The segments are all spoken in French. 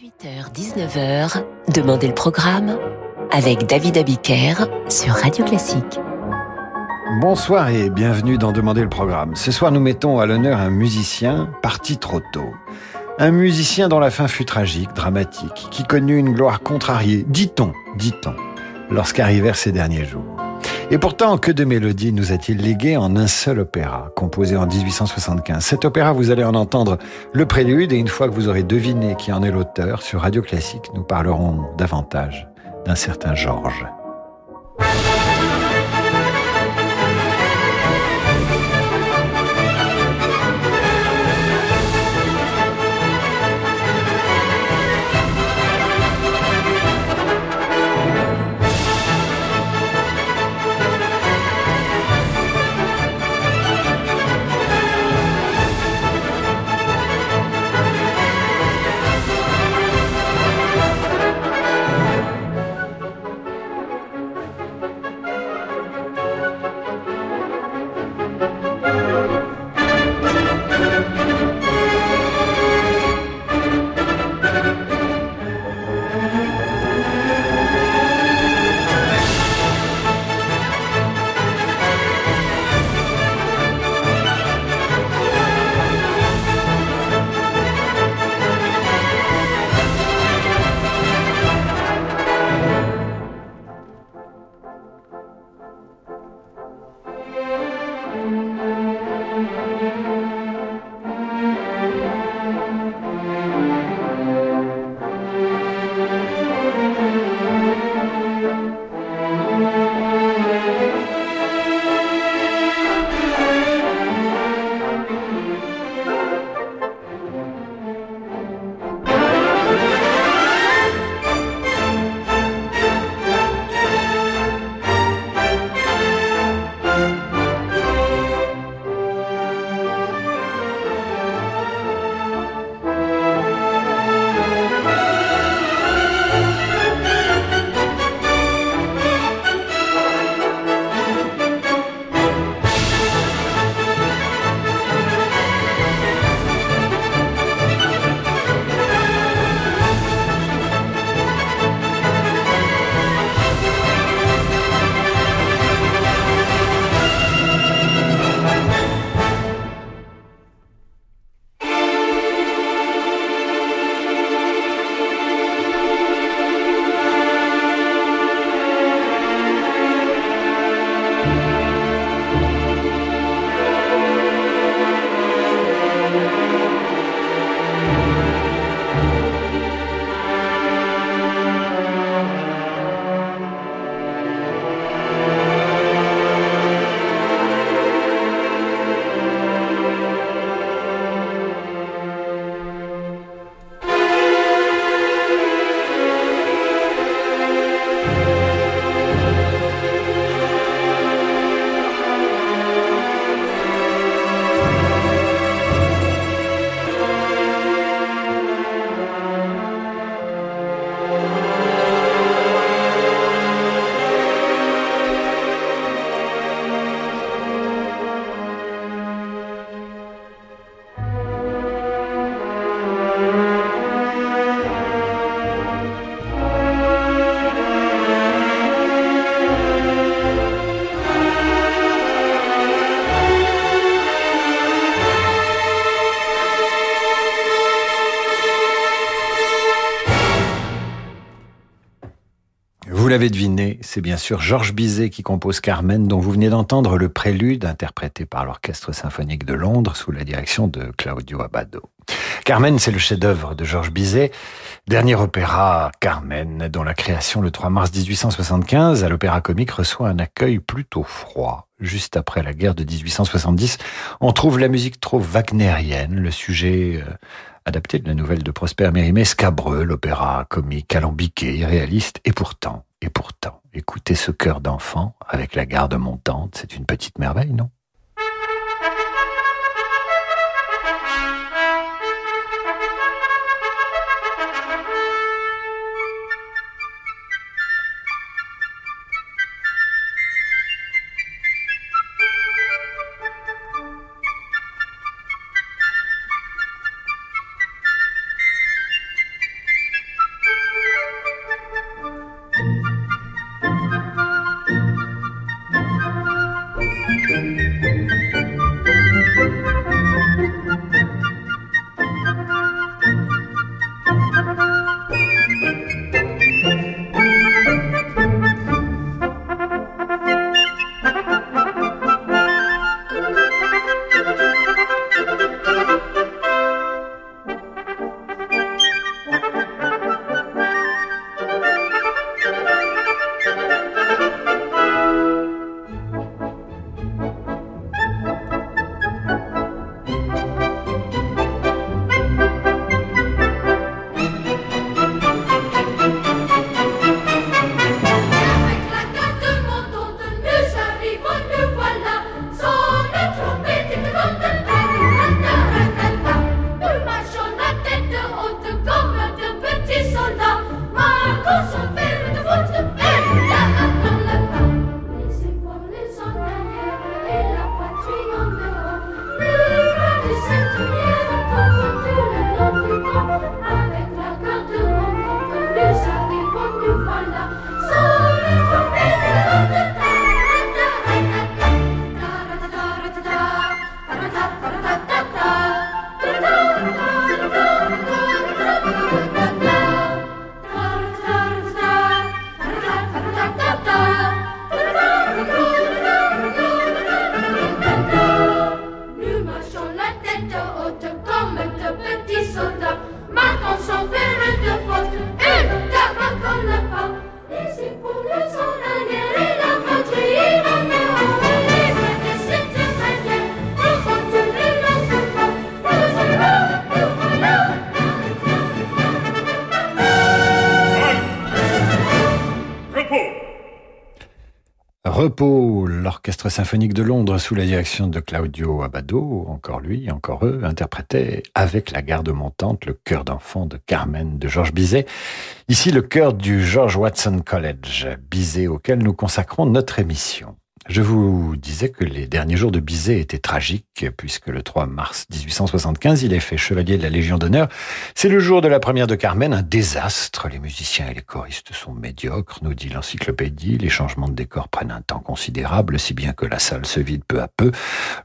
18h-19h, Demandez le programme avec David Abiker sur Radio Classique. Bonsoir et bienvenue dans Demandez le programme. Ce soir, nous mettons à l'honneur un musicien parti trop tôt. Un musicien dont la fin fut tragique, dramatique, qui connut une gloire contrariée, dit-on, dit-on, lorsqu'arrivèrent ses derniers jours. Et pourtant, que de mélodies nous a-t-il légué en un seul opéra, composé en 1875 Cet opéra, vous allez en entendre le prélude, et une fois que vous aurez deviné qui en est l'auteur, sur Radio Classique, nous parlerons davantage d'un certain Georges. Deviné, c'est bien sûr Georges Bizet qui compose Carmen, dont vous venez d'entendre le prélude interprété par l'Orchestre symphonique de Londres sous la direction de Claudio Abbado. Carmen, c'est le chef-d'œuvre de Georges Bizet, dernier opéra Carmen, dont la création le 3 mars 1875 à l'Opéra Comique reçoit un accueil plutôt froid. Juste après la guerre de 1870, on trouve la musique trop wagnérienne, le sujet euh, adapté de la nouvelle de Prosper Mérimée, scabreux, l'opéra comique, alambiqué, irréaliste, et pourtant, et pourtant, écoutez ce cœur d'enfant avec la garde montante, c'est une petite merveille, non? Repos, l'Orchestre symphonique de Londres sous la direction de Claudio Abbado, encore lui, encore eux, interprétait avec la garde montante le chœur d'enfant de Carmen de Georges Bizet. Ici, le chœur du George Watson College, Bizet auquel nous consacrons notre émission. Je vous disais que les derniers jours de Bizet étaient tragiques, puisque le 3 mars 1875, il est fait chevalier de la Légion d'honneur. C'est le jour de la première de Carmen, un désastre. Les musiciens et les choristes sont médiocres, nous dit l'encyclopédie. Les changements de décor prennent un temps considérable, si bien que la salle se vide peu à peu.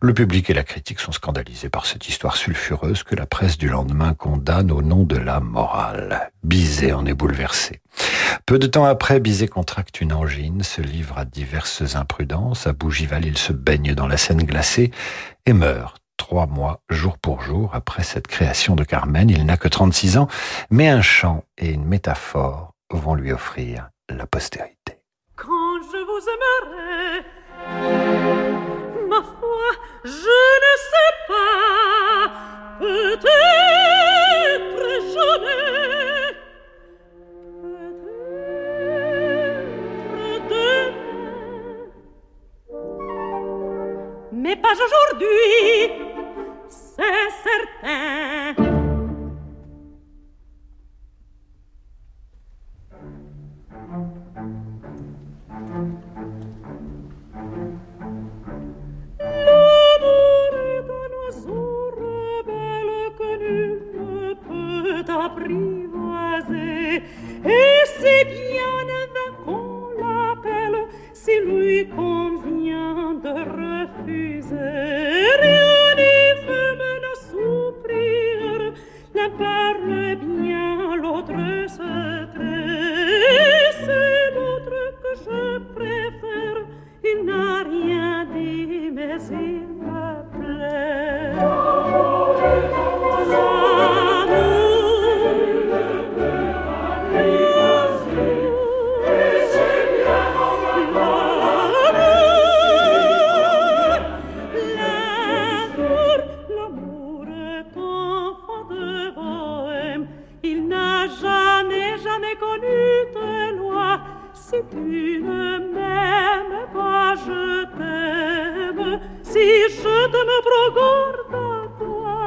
Le public et la critique sont scandalisés par cette histoire sulfureuse que la presse du lendemain condamne au nom de la morale. Bizet en est bouleversé. Peu de temps après, Bizet contracte une angine, se livre à diverses imprudences. Bougival, il se baigne dans la Seine glacée et meurt trois mois, jour pour jour, après cette création de Carmen. Il n'a que 36 ans, mais un chant et une métaphore vont lui offrir la postérité. Quand je vous aimerai, ma foi, je ne sais pas, peut-être mais pas aujourd'hui, c'est certain. L'amour est un oiseau rebelle que nul ne peut apprivoiser, et c'est bien si lui convient de refuser. Rien fait me soupir, l'un parle bien, l'autre se. C'est l'autre que je préfère, il n'a rien dit, mais il me plaît. Connu de loi. Si tu ne m'aimes pas, je t'aime. Si je t'aime, procorde à toi.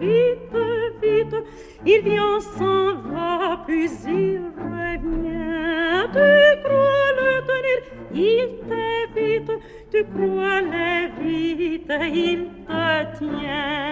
Vite, vite, il vient, s'en va, puis il revient. Tu crois le tenir, il t'évite, tu crois les vite, il te tient.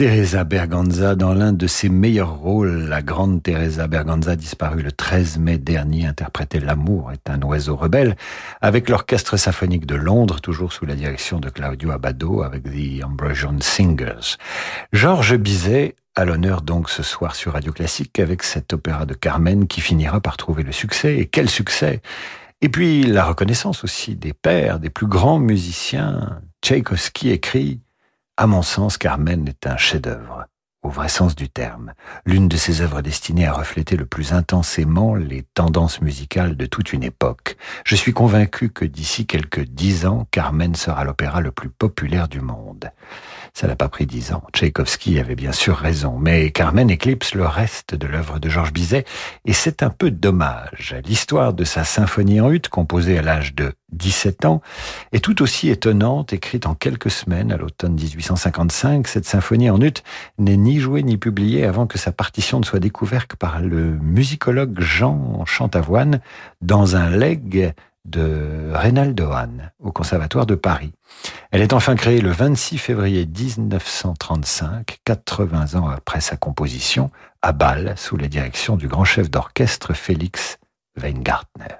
Teresa Berganza dans l'un de ses meilleurs rôles. La grande Teresa Berganza, disparue le 13 mai dernier, interprétait L'amour est un oiseau rebelle avec l'Orchestre symphonique de Londres, toujours sous la direction de Claudio Abbado avec The Ambrosian Singers. Georges Bizet à l'honneur donc ce soir sur Radio Classique avec cet opéra de Carmen qui finira par trouver le succès. Et quel succès Et puis la reconnaissance aussi des pères, des plus grands musiciens. Tchaïkovski écrit à mon sens, Carmen est un chef-d'œuvre, au vrai sens du terme, l'une de ces œuvres destinées à refléter le plus intensément les tendances musicales de toute une époque. Je suis convaincu que d'ici quelques dix ans, Carmen sera l'opéra le plus populaire du monde. Ça n'a pas pris dix ans. Tchaïkovski avait bien sûr raison, mais Carmen éclipse le reste de l'œuvre de Georges Bizet, et c'est un peu dommage. L'histoire de sa symphonie en hutte, composée à l'âge de 17 ans, est tout aussi étonnante, écrite en quelques semaines à l'automne 1855. Cette symphonie en hutte n'est ni jouée ni publiée avant que sa partition ne soit découverte par le musicologue Jean Chantavoine dans un legs de Reynaldo Hahn au Conservatoire de Paris. Elle est enfin créée le 26 février 1935, 80 ans après sa composition, à Bâle, sous la direction du grand chef d'orchestre Félix Weingartner.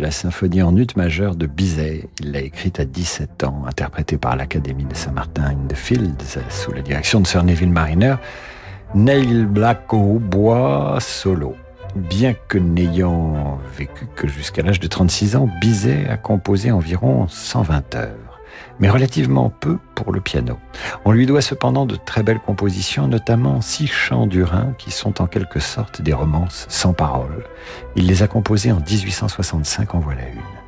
La symphonie en ut majeur de Bizet. Il l'a écrite à 17 ans, interprétée par l'Académie de Saint-Martin in the Fields sous la direction de Sir Neville Mariner. Neil Black au bois solo. Bien que n'ayant vécu que jusqu'à l'âge de 36 ans, Bizet a composé environ 120 heures mais relativement peu pour le piano. On lui doit cependant de très belles compositions, notamment six chants du Rhin qui sont en quelque sorte des romances sans paroles. Il les a composées en 1865, en voilà une.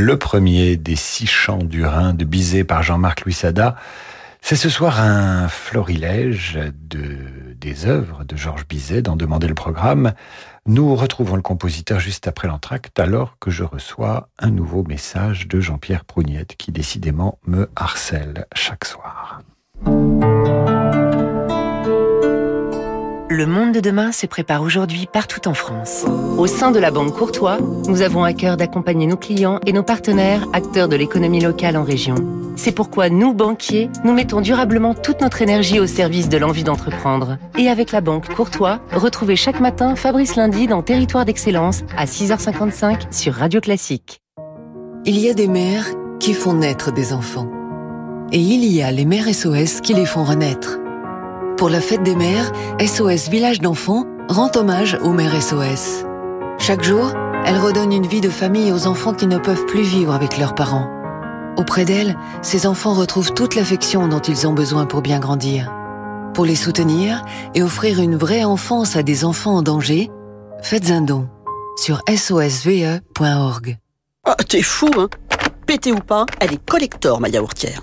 Le premier des six chants du Rhin de Bizet par Jean-Marc Louis Sada. C'est ce soir un florilège de, des œuvres de Georges Bizet dans Demander le programme. Nous retrouvons le compositeur juste après l'entracte alors que je reçois un nouveau message de Jean-Pierre Prougnette qui décidément me harcèle chaque soir. Le monde de demain se prépare aujourd'hui partout en France. Au sein de la Banque Courtois, nous avons à cœur d'accompagner nos clients et nos partenaires, acteurs de l'économie locale en région. C'est pourquoi nous, banquiers, nous mettons durablement toute notre énergie au service de l'envie d'entreprendre. Et avec la Banque Courtois, retrouvez chaque matin Fabrice Lundi dans Territoire d'Excellence à 6h55 sur Radio Classique. Il y a des mères qui font naître des enfants. Et il y a les mères SOS qui les font renaître. Pour la fête des mères, SOS Village d'enfants rend hommage aux mères SOS. Chaque jour, Elle redonne une vie de famille aux enfants qui ne peuvent plus vivre avec leurs parents. Auprès d'elle, ces enfants retrouvent toute l'affection dont ils ont besoin pour bien grandir. Pour les soutenir et offrir une vraie enfance à des enfants en danger, faites un don sur sosve.org. Ah, t'es fou, hein? Pété ou pas, elle est collector, ma yaourtière.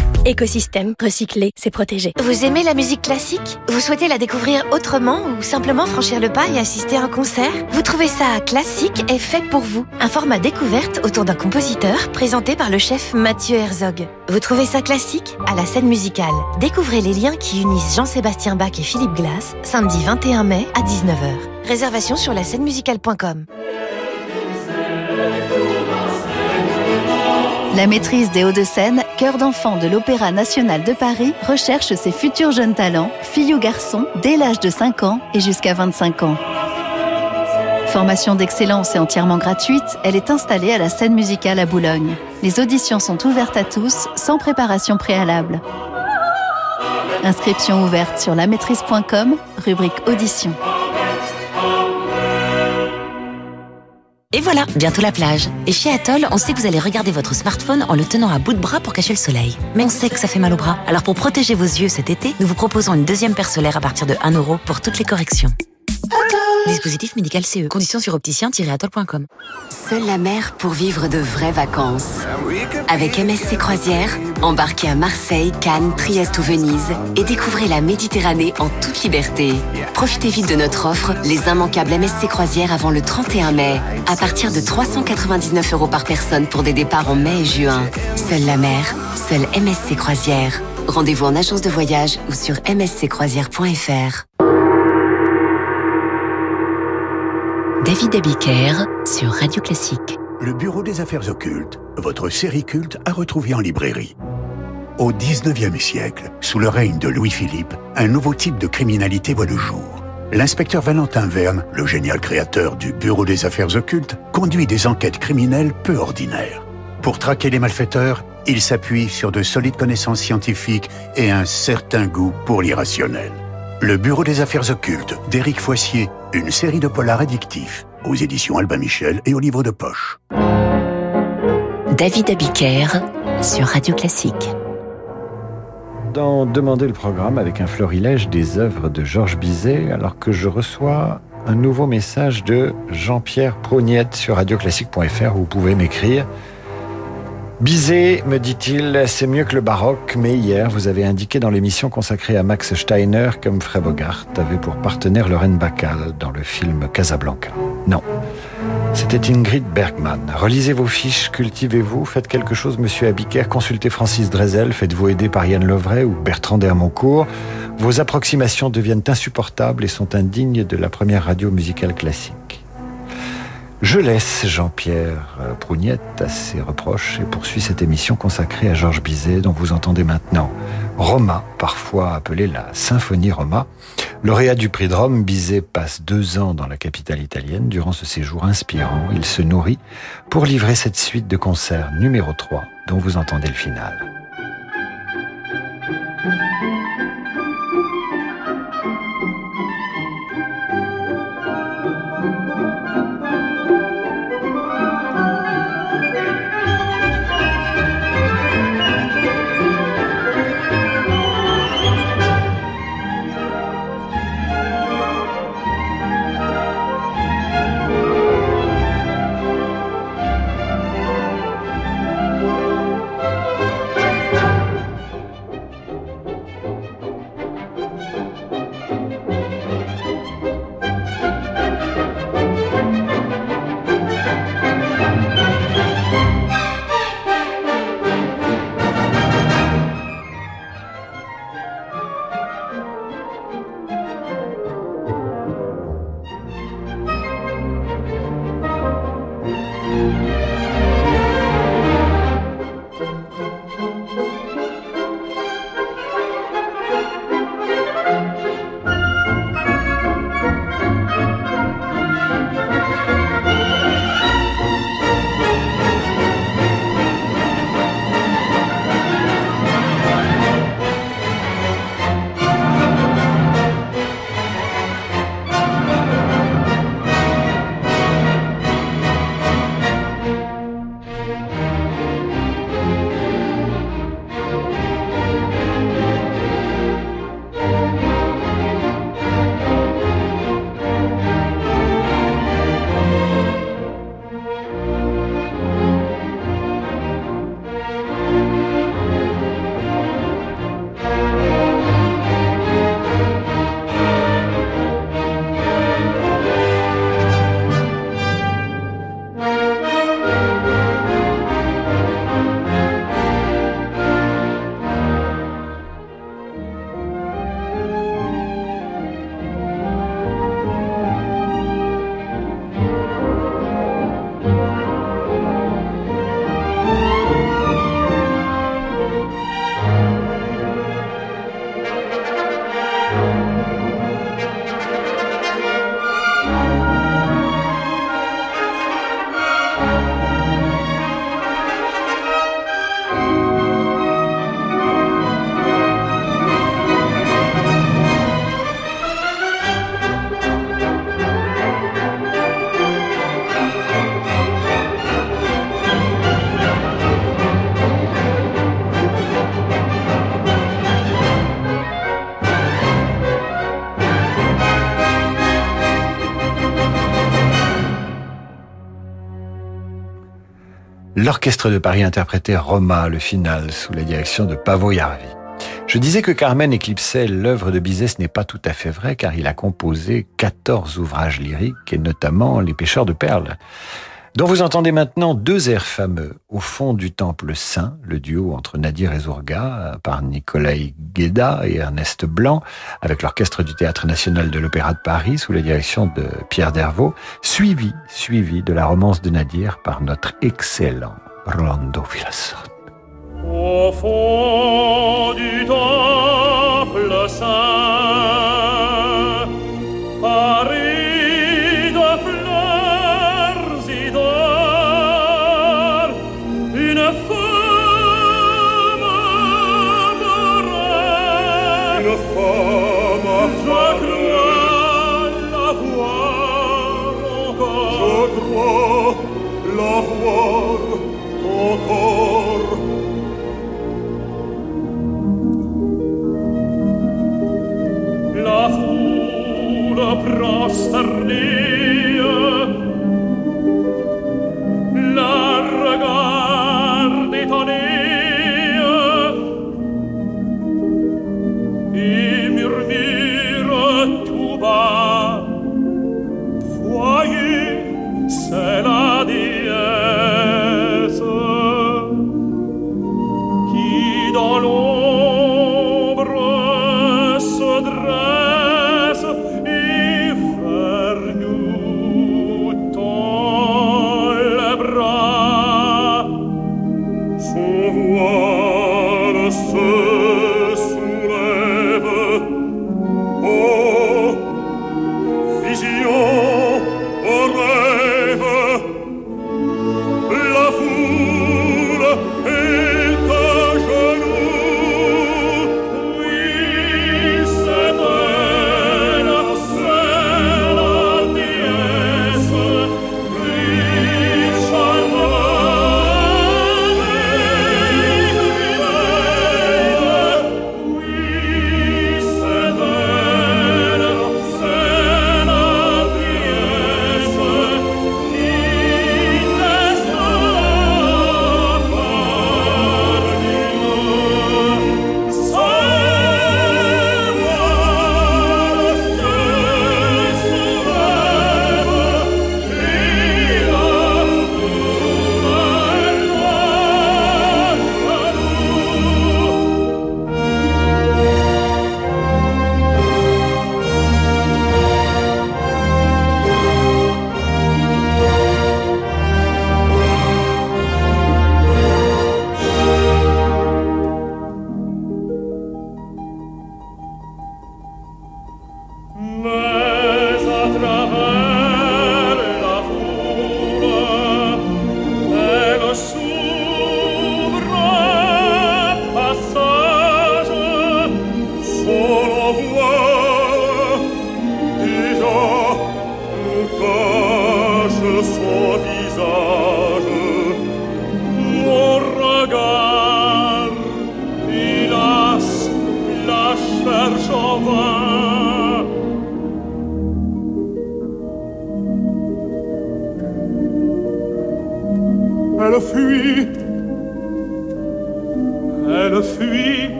Écosystème, recycler, c'est protéger. Vous aimez la musique classique? Vous souhaitez la découvrir autrement ou simplement franchir le pas et assister à un concert? Vous trouvez ça classique et fait pour vous Un format découverte autour d'un compositeur présenté par le chef Mathieu Herzog. Vous trouvez ça classique? À la scène musicale. Découvrez les liens qui unissent Jean-Sébastien Bach et Philippe Glass samedi 21 mai à 19h. Réservation sur la scène musicale.com. La maîtrise des Hauts-de-Seine, cœur d'enfant de l'Opéra national de Paris, recherche ses futurs jeunes talents, filles ou garçons, dès l'âge de 5 ans et jusqu'à 25 ans. Formation d'excellence et entièrement gratuite, elle est installée à la scène musicale à Boulogne. Les auditions sont ouvertes à tous, sans préparation préalable. Inscription ouverte sur lamaîtrise.com, rubrique audition. Et voilà, bientôt la plage. Et chez Atoll, on sait que vous allez regarder votre smartphone en le tenant à bout de bras pour cacher le soleil. Mais on sait que ça fait mal au bras. Alors pour protéger vos yeux cet été, nous vous proposons une deuxième paire solaire à partir de 1 euro pour toutes les corrections. Dispositif médical CE. Conditions sur opticien-atoll.com. Seule la mer pour vivre de vraies vacances. Avec MSC Croisière, embarquez à Marseille, Cannes, Trieste ou Venise et découvrez la Méditerranée en toute liberté. Profitez vite de notre offre, les immanquables MSC Croisière avant le 31 mai, à partir de 399 euros par personne pour des départs en mai et juin. Seule la mer, seule MSC Croisière. Rendez-vous en agence de voyage ou sur msccroisière.fr. David Abiker sur Radio Classique. Le Bureau des Affaires Occultes, votre série culte à retrouver en librairie. Au 19e siècle, sous le règne de Louis-Philippe, un nouveau type de criminalité voit le jour. L'inspecteur Valentin Verne, le génial créateur du Bureau des Affaires Occultes, conduit des enquêtes criminelles peu ordinaires. Pour traquer les malfaiteurs, il s'appuie sur de solides connaissances scientifiques et un certain goût pour l'irrationnel. Le Bureau des Affaires Occultes d'Éric Foissier, une série de polars addictifs, aux éditions Albin Michel et au livre de poche. David Abiker sur Radio Classique. Dans Demander le programme avec un florilège des œuvres de Georges Bizet, alors que je reçois un nouveau message de Jean-Pierre Prognette sur radioclassique.fr où vous pouvez m'écrire. Bizet, me dit-il, c'est mieux que le baroque, mais hier, vous avez indiqué dans l'émission consacrée à Max Steiner comme Frey Bogart avait pour partenaire Lorraine Bacall dans le film Casablanca. Non. C'était Ingrid Bergman. Relisez vos fiches, cultivez-vous, faites quelque chose, monsieur Abiker, consultez Francis Drezel, faites-vous aider par Yann Lovray ou Bertrand Dermoncourt. Vos approximations deviennent insupportables et sont indignes de la première radio musicale classique. Je laisse Jean-Pierre Prougnette à ses reproches et poursuis cette émission consacrée à Georges Bizet dont vous entendez maintenant Roma, parfois appelée la Symphonie Roma. Lauréat du prix de Rome, Bizet passe deux ans dans la capitale italienne. Durant ce séjour inspirant, il se nourrit pour livrer cette suite de concerts numéro 3 dont vous entendez le final. L'orchestre de Paris interprétait Roma, le final, sous la direction de Pavo Jarvi. Je disais que Carmen éclipsait l'œuvre de Bizet, ce n'est pas tout à fait vrai, car il a composé 14 ouvrages lyriques, et notamment Les pêcheurs de perles dont vous entendez maintenant deux airs fameux. Au fond du Temple Saint, le duo entre Nadir et Zourga, par Nikolai Gueda et Ernest Blanc, avec l'orchestre du Théâtre National de l'Opéra de Paris, sous la direction de Pierre Dervaux, suivi, suivi de la romance de Nadir par notre excellent Rolando Villazon. Au fond du Temple nostra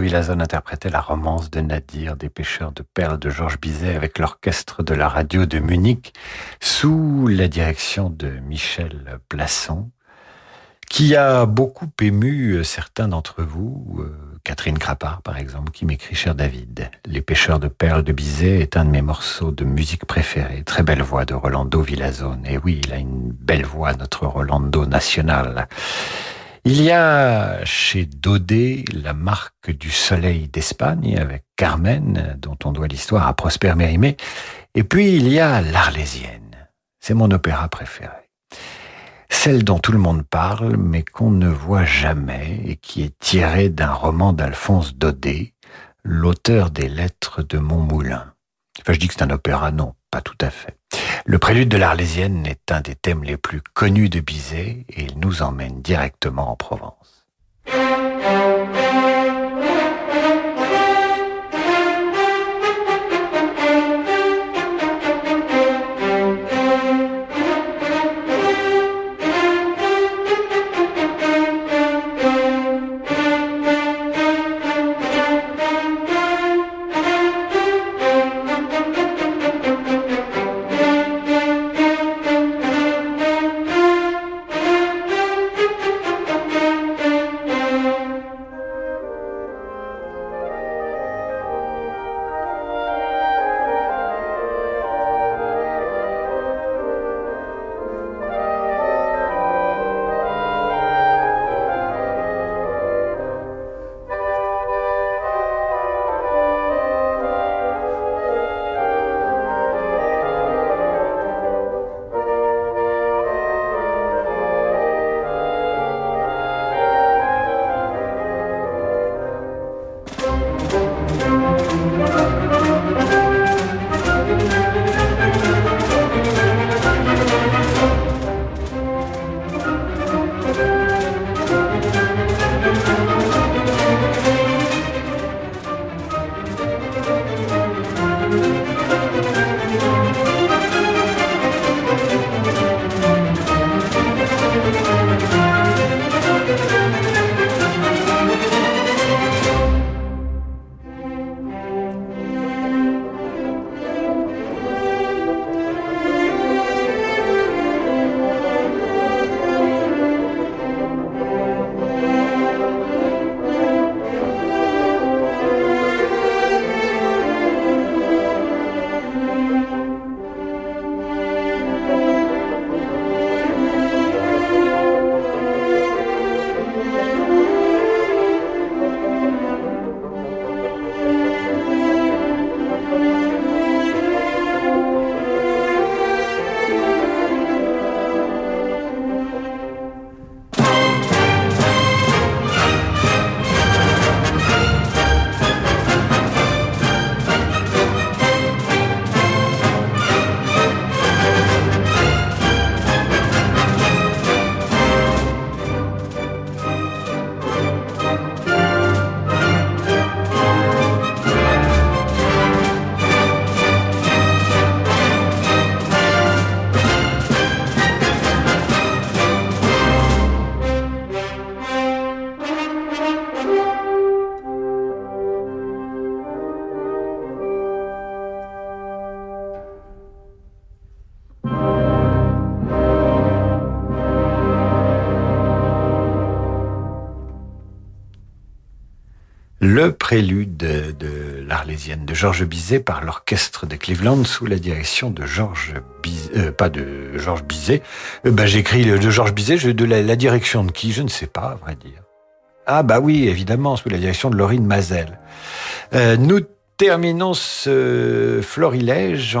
Rolando Villazone interprétait la romance de Nadir des pêcheurs de perles de Georges Bizet avec l'orchestre de la radio de Munich sous la direction de Michel Plasson qui a beaucoup ému certains d'entre vous, euh, Catherine Crapard par exemple, qui m'écrit Cher David, Les pêcheurs de perles de Bizet est un de mes morceaux de musique préférés. Très belle voix de Rolando Villazone. Et oui, il a une belle voix, notre Rolando national. Il y a chez Daudet la marque du soleil d'Espagne avec Carmen, dont on doit l'histoire à Prosper Mérimée. Et puis il y a l'Arlésienne. C'est mon opéra préféré. Celle dont tout le monde parle, mais qu'on ne voit jamais et qui est tirée d'un roman d'Alphonse Daudet, l'auteur des lettres de Montmoulin. Enfin, je dis que c'est un opéra, non, pas tout à fait. Le prélude de l'Arlésienne est un des thèmes les plus connus de Bizet et il nous emmène directement en Provence. Prélude de, l'Arlésienne de Georges Bizet par l'orchestre de Cleveland sous la direction de Georges Bizet, euh, pas de Georges Bizet. Euh, ben, j'écris de Georges Bizet, de la, direction de qui Je ne sais pas, à vrai dire. Ah bah oui, évidemment, sous la direction de Laurine Mazel. Euh, nous terminons ce florilège,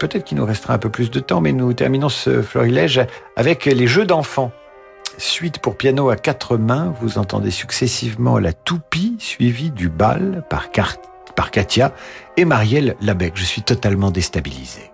peut-être qu'il nous restera un peu plus de temps, mais nous terminons ce florilège avec les jeux d'enfants. Suite pour piano à quatre mains, vous entendez successivement la toupie suivie du bal par, Katia et Marielle Labec. Je suis totalement déstabilisé.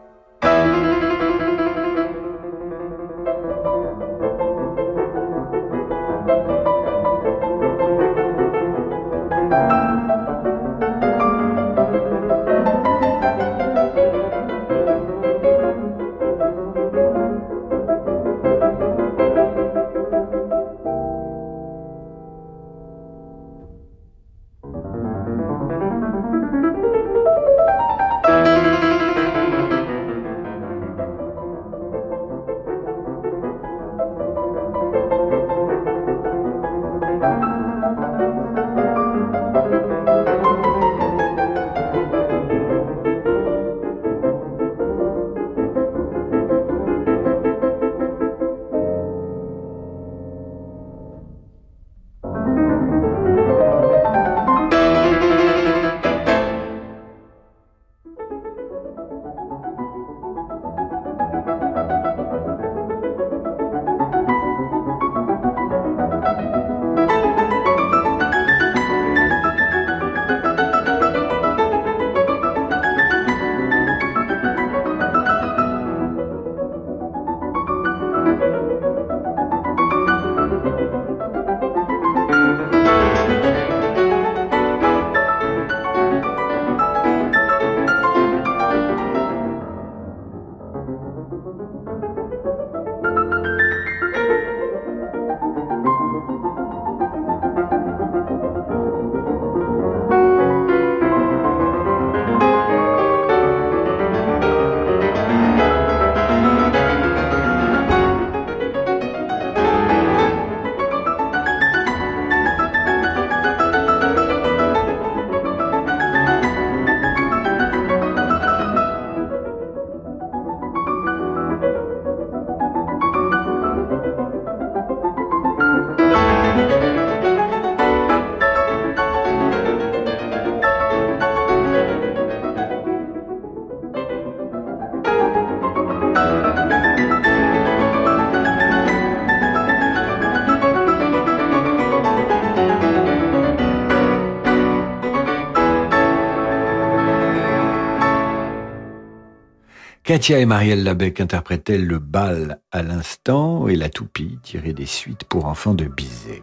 Katia et Marielle Labec interprétaient le bal à l'instant et la toupie tirée des suites pour enfants de Bizet?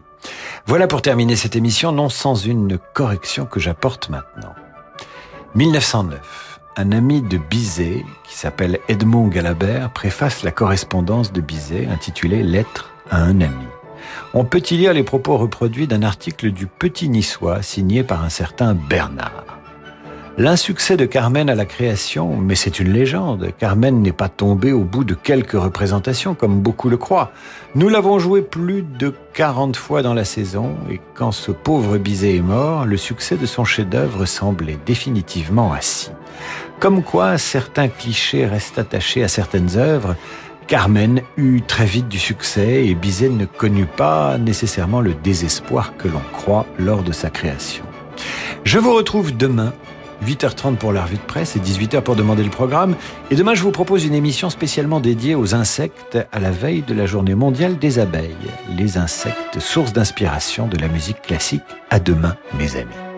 Voilà pour terminer cette émission, non sans une correction que j'apporte maintenant. 1909. Un ami de Bizet, qui s'appelle Edmond Galabert, préface la correspondance de Bizet intitulée Lettre à un ami. On peut y lire les propos reproduits d'un article du Petit Niçois signé par un certain Bernard. L'insuccès de Carmen à la création, mais c'est une légende. Carmen n'est pas tombée au bout de quelques représentations, comme beaucoup le croient. Nous l'avons joué plus de 40 fois dans la saison, et quand ce pauvre Bizet est mort, le succès de son chef-d'œuvre semblait définitivement assis. Comme quoi, certains clichés restent attachés à certaines œuvres. Carmen eut très vite du succès et Bizet ne connut pas nécessairement le désespoir que l'on croit lors de sa création. Je vous retrouve demain 8h30 pour la revue de presse et 18h pour demander le programme. Et demain, je vous propose une émission spécialement dédiée aux insectes à la veille de la journée mondiale des abeilles. Les insectes, source d'inspiration de la musique classique. À demain, mes amis.